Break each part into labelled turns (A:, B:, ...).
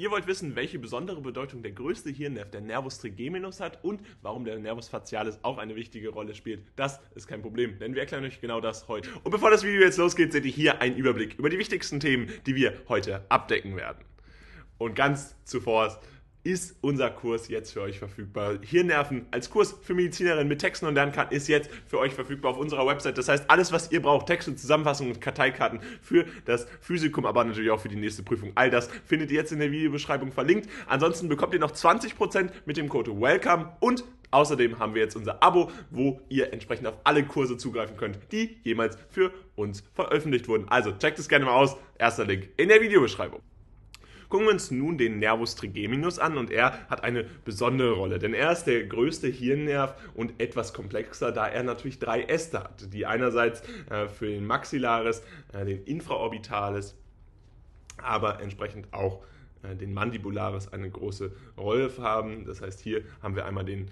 A: Ihr wollt wissen, welche besondere Bedeutung der größte Hirnnerv, der Nervus trigeminus, hat und warum der Nervus facialis auch eine wichtige Rolle spielt. Das ist kein Problem, denn wir erklären euch genau das heute. Und bevor das Video jetzt losgeht, seht ihr hier einen Überblick über die wichtigsten Themen, die wir heute abdecken werden. Und ganz zuvor ist unser Kurs jetzt für euch verfügbar. Hirnnerven als Kurs für Medizinerinnen mit Texten und Lernkarten ist jetzt für euch verfügbar auf unserer Website. Das heißt, alles, was ihr braucht, Texte, Zusammenfassungen und Karteikarten für das Physikum, aber natürlich auch für die nächste Prüfung. All das findet ihr jetzt in der Videobeschreibung verlinkt. Ansonsten bekommt ihr noch 20% mit dem Code WELCOME und Außerdem haben wir jetzt unser Abo, wo ihr entsprechend auf alle Kurse zugreifen könnt, die jemals für uns veröffentlicht wurden. Also checkt es gerne mal aus. Erster Link in der Videobeschreibung. Gucken wir uns nun den Nervus trigeminus an und er hat eine besondere Rolle, denn er ist der größte Hirnnerv und etwas komplexer, da er natürlich drei Äste hat, die einerseits äh, für den Maxillaris, äh, den Infraorbitalis, aber entsprechend auch äh, den Mandibularis eine große Rolle haben. Das heißt, hier haben wir einmal den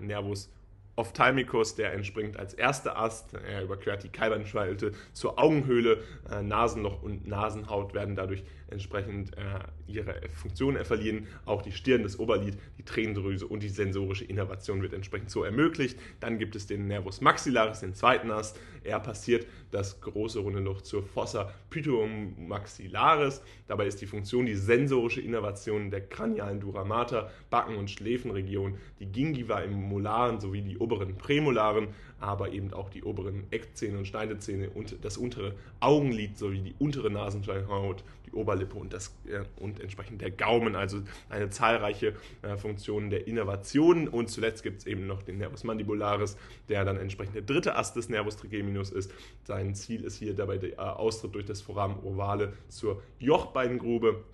A: Nervus Ophthalmicus, der entspringt als erster Ast. Er überquert die Kalbenschalte zur Augenhöhle. Nasenloch und Nasenhaut werden dadurch entsprechend äh, ihre Funktion verlieren. Auch die Stirn, das Oberlid, die Tränendrüse und die sensorische Innervation wird entsprechend so ermöglicht. Dann gibt es den Nervus maxillaris, den zweiten Ast. Er passiert das große runde Loch zur Fossa pituomaxillaris. Dabei ist die Funktion die sensorische Innervation der kranialen Dura mater, Backen- und Schläfenregion, die Gingiva im Molaren sowie die oberen Prämolaren, aber eben auch die oberen Eckzähne und Schneidezähne und das untere Augenlid sowie die untere Nasenschleimhaut, die Oberlippe und, das, äh, und entsprechend der Gaumen, also eine zahlreiche äh, Funktionen der Innervation. Und zuletzt gibt es eben noch den Nervus mandibularis, der dann entsprechend der dritte Ast des Nervus trigeminus ist. Sein Ziel ist hier dabei der äh, Austritt durch das Foramen ovale zur Jochbeingrube.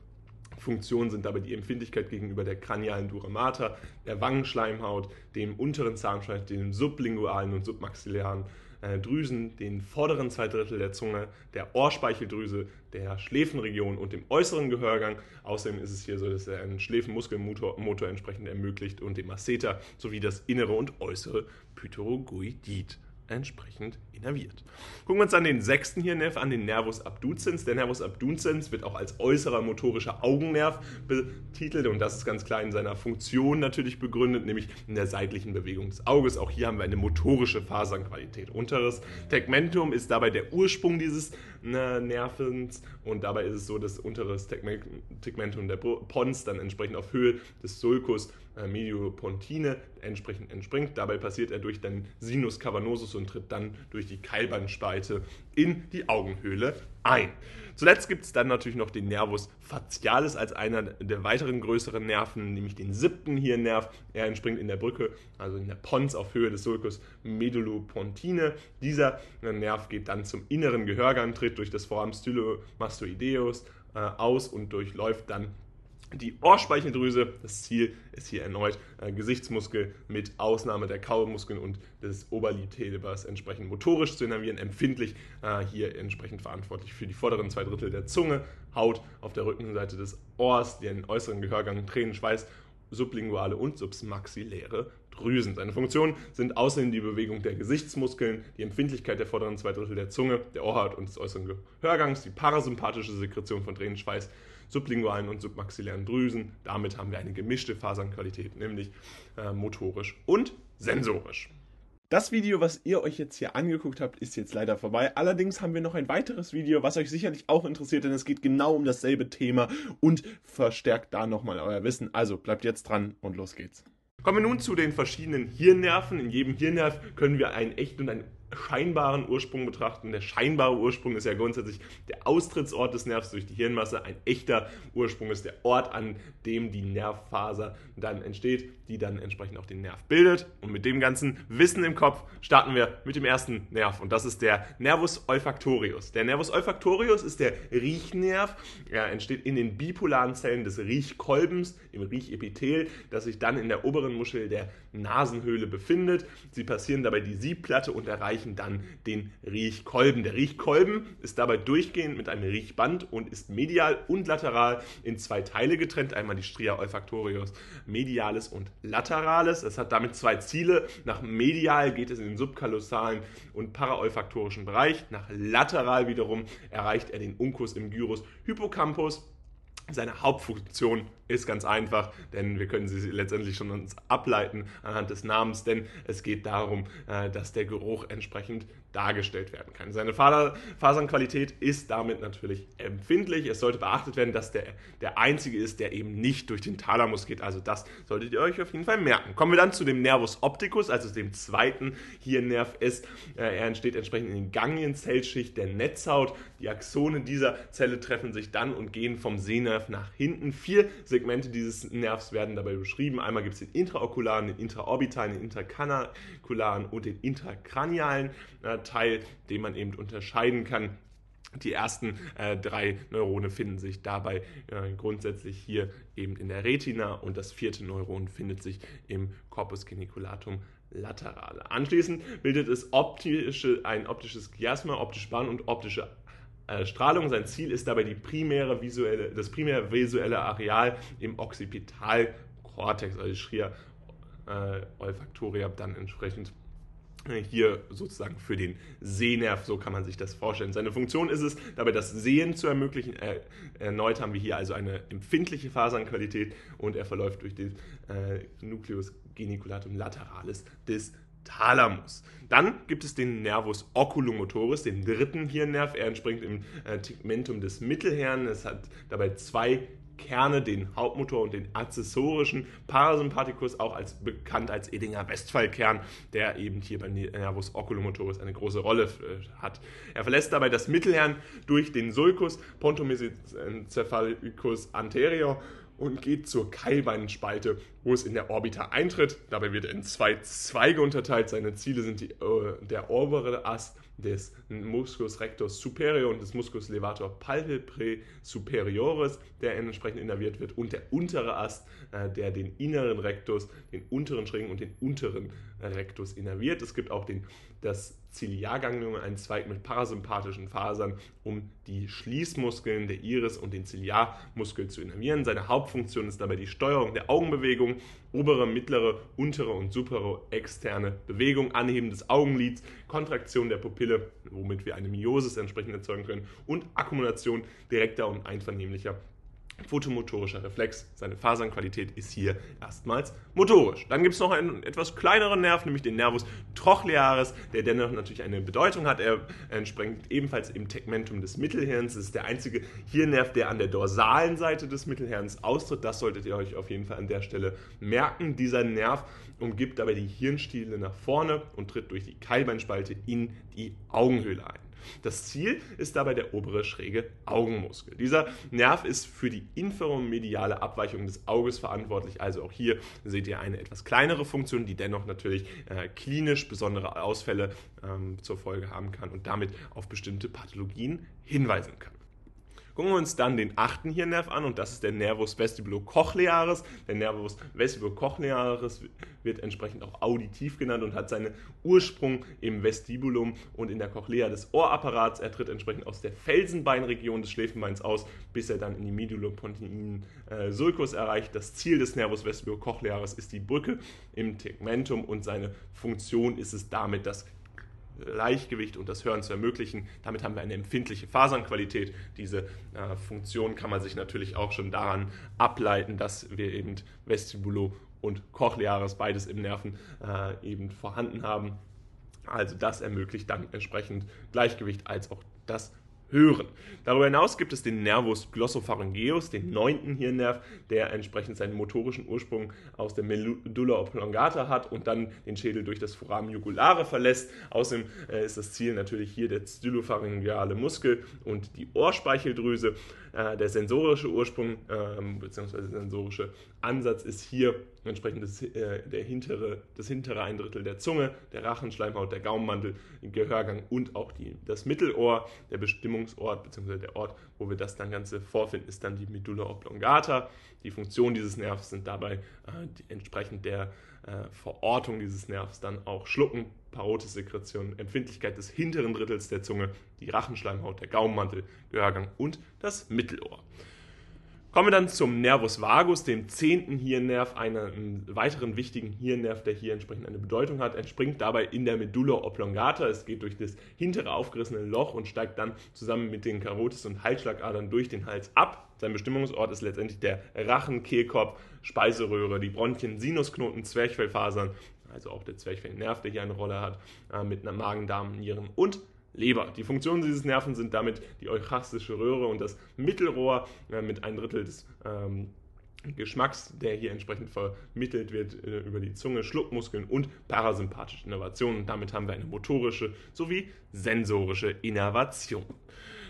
A: Funktionen sind dabei die Empfindlichkeit gegenüber der kranialen Dura mater, der Wangenschleimhaut, dem unteren Zahnschleim, dem sublingualen und submaxillären äh, Drüsen, den vorderen zwei Drittel der Zunge, der Ohrspeicheldrüse, der Schläfenregion und dem äußeren Gehörgang. Außerdem ist es hier so, dass er einen Schläfenmuskelmotor Motor entsprechend ermöglicht und dem Masseter sowie das innere und äußere Pythogoidid entsprechend innerviert. Gucken wir uns dann den sechsten Hirnnerv an, den Nervus abducens. Der Nervus abducens wird auch als äußerer motorischer Augennerv betitelt und das ist ganz klar in seiner Funktion natürlich begründet, nämlich in der seitlichen Bewegung des Auges. Auch hier haben wir eine motorische Fasernqualität. Unteres Tegmentum ist dabei der Ursprung dieses äh, Nervens und dabei ist es so, dass unteres Tegmentum der Pons dann entsprechend auf Höhe des Sulcus äh, Mediopontine entsprechend entspringt. Dabei passiert er durch den Sinus cavernosus und tritt dann durch die Keilbandspalte in die Augenhöhle ein. Zuletzt gibt es dann natürlich noch den Nervus facialis als einer der weiteren größeren Nerven, nämlich den siebten Hirnnerv. Er entspringt in der Brücke, also in der Pons auf Höhe des Sulcus medulopontine. Dieser Nerv geht dann zum inneren Gehörgang, tritt durch das Foramen stylomastoideus äh, aus und durchläuft dann die Ohrspeicheldrüse, das Ziel ist hier erneut äh, Gesichtsmuskel mit Ausnahme der Kaumuskeln und des Oberlidhebers entsprechend motorisch zu innervieren, empfindlich äh, hier entsprechend verantwortlich für die vorderen zwei Drittel der Zunge, Haut auf der Rückenseite des Ohrs, den äußeren Gehörgang, Tränen, Schweiß, sublinguale und submaxilläre Drüsen. Seine Funktionen sind außerdem die Bewegung der Gesichtsmuskeln, die Empfindlichkeit der vorderen zwei Drittel der Zunge, der Ohrhaut und des äußeren Gehörgangs, die parasympathische Sekretion von Tränenschweiß, sublingualen und submaxillären Drüsen. Damit haben wir eine gemischte Fasernqualität, nämlich äh, motorisch und sensorisch. Das Video, was ihr euch jetzt hier angeguckt habt, ist jetzt leider vorbei. Allerdings haben wir noch ein weiteres Video, was euch sicherlich auch interessiert, denn es geht genau um dasselbe Thema und verstärkt da nochmal euer Wissen. Also bleibt jetzt dran und los geht's. Kommen wir nun zu den verschiedenen Hirnnerven. In jedem Hirnnerv können wir einen echten und einen scheinbaren Ursprung betrachten. Der scheinbare Ursprung ist ja grundsätzlich der Austrittsort des Nervs durch die Hirnmasse. Ein echter Ursprung ist der Ort, an dem die Nervfaser dann entsteht, die dann entsprechend auch den Nerv bildet. Und mit dem ganzen Wissen im Kopf starten wir mit dem ersten Nerv und das ist der Nervus olfactorius. Der Nervus olfactorius ist der Riechnerv. Er entsteht in den bipolaren Zellen des Riechkolbens, im Riechepithel, das sich dann in der oberen Muschel der Nasenhöhle befindet. Sie passieren dabei die Siebplatte und erreichen erreichen dann den Riechkolben. Der Riechkolben ist dabei durchgehend mit einem Riechband und ist medial und lateral in zwei Teile getrennt. Einmal die Stria olfactorius medialis und lateralis. Es hat damit zwei Ziele. Nach medial geht es in den subkalosalen und paraolfaktorischen Bereich. Nach lateral wiederum erreicht er den Uncus im Gyrus Hippocampus Seine Hauptfunktion ist ganz einfach, denn wir können sie letztendlich schon uns ableiten anhand des Namens, denn es geht darum, äh, dass der Geruch entsprechend dargestellt werden kann. Seine Fasernqualität ist damit natürlich empfindlich. Es sollte beachtet werden, dass der der einzige ist, der eben nicht durch den Thalamus geht. Also das solltet ihr euch auf jeden Fall merken. Kommen wir dann zu dem Nervus opticus, also dem zweiten Hirnnerv ist. Äh, er entsteht entsprechend in den Ganglienzellschicht der Netzhaut. Die Axone dieser Zelle treffen sich dann und gehen vom Sehnerv nach hinten. Vier Segmente dieses Nervs werden dabei beschrieben. Einmal gibt es den intraokularen, den intraorbitalen, den intercanakularen und den intrakranialen äh, Teil, den man eben unterscheiden kann. Die ersten äh, drei Neurone finden sich dabei äh, grundsätzlich hier eben in der Retina und das vierte Neuron findet sich im Corpus geniculatum laterale. Anschließend bildet es optische, ein optisches Chiasma, optische Bahn und optische äh, Strahlung. Sein Ziel ist dabei die primäre visuelle, das primäre visuelle Areal im Occipitalkortex, also Schria äh, Olfaktoria, dann entsprechend hier sozusagen für den Sehnerv, so kann man sich das vorstellen. Seine Funktion ist es, dabei das Sehen zu ermöglichen. Äh, erneut haben wir hier also eine empfindliche Fasernqualität und er verläuft durch den äh, Nucleus geniculatum lateralis des Thalamus. Dann gibt es den Nervus oculomotoris, den dritten Hirnnerv. Er entspringt im äh, Tegmentum des Mittelhirns. Es hat dabei zwei Kerne, den Hauptmotor und den accessorischen Parasympathikus, auch als bekannt als Edinger Westphal-Kern, der eben hier bei Nervus oculomotoris eine große Rolle äh, hat. Er verlässt dabei das Mittelhirn durch den Sulcus pontomesencephalicus anterior und geht zur Keilbeinspalte, wo es in der Orbita eintritt. Dabei wird er in zwei Zweige unterteilt. Seine Ziele sind die, äh, der obere Ast des Musculus rector superior und des Musculus levator palpebrae superioris, der entsprechend innerviert wird, und der untere Ast, äh, der den inneren Rectus, den unteren Schrägen und den unteren Rectus innerviert. Es gibt auch den, das Ziliarganglion, einen Zweig mit parasympathischen Fasern, um die Schließmuskeln der Iris und den Ziliarmuskel zu innervieren. Seine Hauptfunktion ist dabei die Steuerung der Augenbewegung, obere, mittlere, untere und supere externe Bewegung, Anheben des Augenlids, Kontraktion der Pupille, womit wir eine Miosis entsprechend erzeugen können, und Akkumulation direkter und einvernehmlicher Photomotorischer Reflex. Seine Fasernqualität ist hier erstmals motorisch. Dann gibt es noch einen etwas kleineren Nerv, nämlich den Nervus trochlearis, der dennoch natürlich eine Bedeutung hat. Er entspringt ebenfalls im Tegmentum des Mittelhirns. Es ist der einzige Hirnnerv, der an der dorsalen Seite des Mittelhirns austritt. Das solltet ihr euch auf jeden Fall an der Stelle merken. Dieser Nerv umgibt dabei die Hirnstiele nach vorne und tritt durch die Keilbeinspalte in die Augenhöhle ein. Das Ziel ist dabei der obere schräge Augenmuskel. Dieser Nerv ist für die inferomediale Abweichung des Auges verantwortlich. Also auch hier seht ihr eine etwas kleinere Funktion, die dennoch natürlich äh, klinisch besondere Ausfälle ähm, zur Folge haben kann und damit auf bestimmte Pathologien hinweisen kann. Gucken wir uns dann den achten Hirnnerv an und das ist der Nervus vestibulocochlearis. Der Nervus vestibulocochlearis wird entsprechend auch auditiv genannt und hat seinen Ursprung im Vestibulum und in der Cochlea des Ohrapparats. Er tritt entsprechend aus der Felsenbeinregion des Schläfenbeins aus, bis er dann in die Medulopontinen äh, Sulcus erreicht. Das Ziel des Nervus vestibulocochlearis ist die Brücke im Tegmentum und seine Funktion ist es damit, das Gleichgewicht und das Hören zu ermöglichen. Damit haben wir eine empfindliche Fasernqualität. Diese äh, Funktion kann man sich natürlich auch schon daran ableiten, dass wir eben Vestibulo und Cochlearis beides im Nerven äh, eben vorhanden haben. Also das ermöglicht dann entsprechend Gleichgewicht als auch das hören. Darüber hinaus gibt es den Nervus glossopharyngeus, den neunten Hirnnerv, der entsprechend seinen motorischen Ursprung aus der Medulla oblongata hat und dann den Schädel durch das Foramen jugulare verlässt. Außerdem äh, ist das Ziel natürlich hier der stylopharyngeale Muskel und die Ohrspeicheldrüse. Äh, der sensorische Ursprung äh, bzw. sensorische Ansatz ist hier entsprechend das, äh, der hintere, das hintere ein Drittel der Zunge, der Rachenschleimhaut, der Gaumenmantel, den Gehörgang und auch die, das Mittelohr. Der Bestimmungsort bzw. der Ort, wo wir das dann Ganze vorfinden, ist dann die Medulla oblongata. Die Funktion dieses Nervs sind dabei äh, die, entsprechend der äh, Verortung dieses Nervs dann auch Schlucken, Parotissekretion, Empfindlichkeit des hinteren Drittels der Zunge, die Rachenschleimhaut, der Gaumenmantel, Gehörgang und das Mittelohr. Kommen wir dann zum Nervus vagus, dem zehnten Hirnnerv, einen weiteren wichtigen Hirnnerv, der hier entsprechend eine Bedeutung hat. Entspringt dabei in der Medulla oblongata. Es geht durch das hintere aufgerissene Loch und steigt dann zusammen mit den Karotis und Halsschlagadern durch den Hals ab. Sein Bestimmungsort ist letztendlich der Rachen, Kehlkopf, Speiseröhre, die Bronchien, Sinusknoten, Zwerchfellfasern, also auch der Zwerchfellnerv, der hier eine Rolle hat, äh, mit einer Magen, Darm, Nieren und Leber. Die Funktionen dieses Nerven sind damit die euchastische Röhre und das Mittelrohr äh, mit ein Drittel des ähm, Geschmacks, der hier entsprechend vermittelt wird äh, über die Zunge, Schluckmuskeln und parasympathische Innervationen. Und damit haben wir eine motorische sowie sensorische Innervation.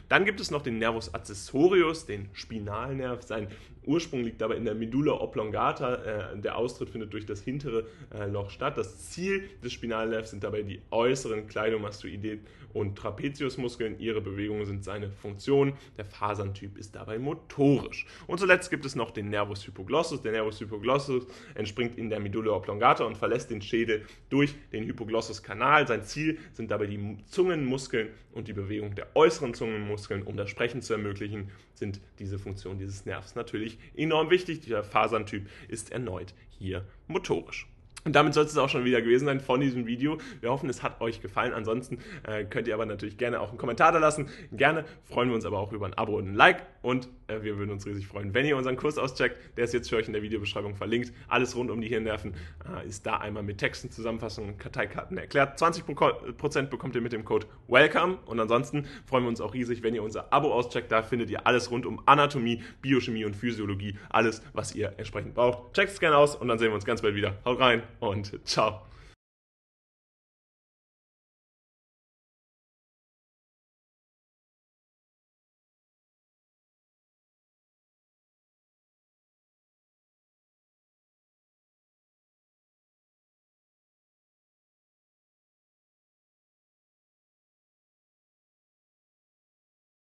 A: Dann gibt es noch den Nervus accessorius, den Spinalnerv. Sein Ursprung liegt aber in der Medulla oblongata. Äh, der Austritt findet durch das hintere äh, Loch statt. Das Ziel des Spinalnervs sind dabei die äußeren Cleidomastoidee und Trapeziusmuskeln. Ihre Bewegungen sind seine Funktion. Der Faserntyp ist dabei motorisch. Und zuletzt gibt es noch den Nervus hypoglossus. Der Nervus hypoglossus entspringt in der Medulla oblongata und verlässt den Schädel durch den Hypoglossuskanal. Sein Ziel sind dabei die Zungenmuskeln und die Bewegung der äußeren Zungenmuskeln, um das Sprechen zu ermöglichen, sind diese Funktionen dieses Nervs natürlich enorm wichtig. Der Faserntyp ist erneut hier motorisch. Und damit soll es auch schon wieder gewesen sein von diesem Video. Wir hoffen, es hat euch gefallen. Ansonsten äh, könnt ihr aber natürlich gerne auch einen Kommentar da lassen. Gerne freuen wir uns aber auch über ein Abo und ein Like. Und äh, wir würden uns riesig freuen, wenn ihr unseren Kurs auscheckt. Der ist jetzt für euch in der Videobeschreibung verlinkt. Alles rund um die Hirnnerven äh, ist da einmal mit Texten, Zusammenfassungen Karteikarten erklärt. 20% bekommt ihr mit dem Code WELCOME. Und ansonsten freuen wir uns auch riesig, wenn ihr unser Abo auscheckt. Da findet ihr alles rund um Anatomie, Biochemie und Physiologie. Alles, was ihr entsprechend braucht. Checkt es gerne aus und dann sehen wir uns ganz bald wieder. Haut rein! Und ciao.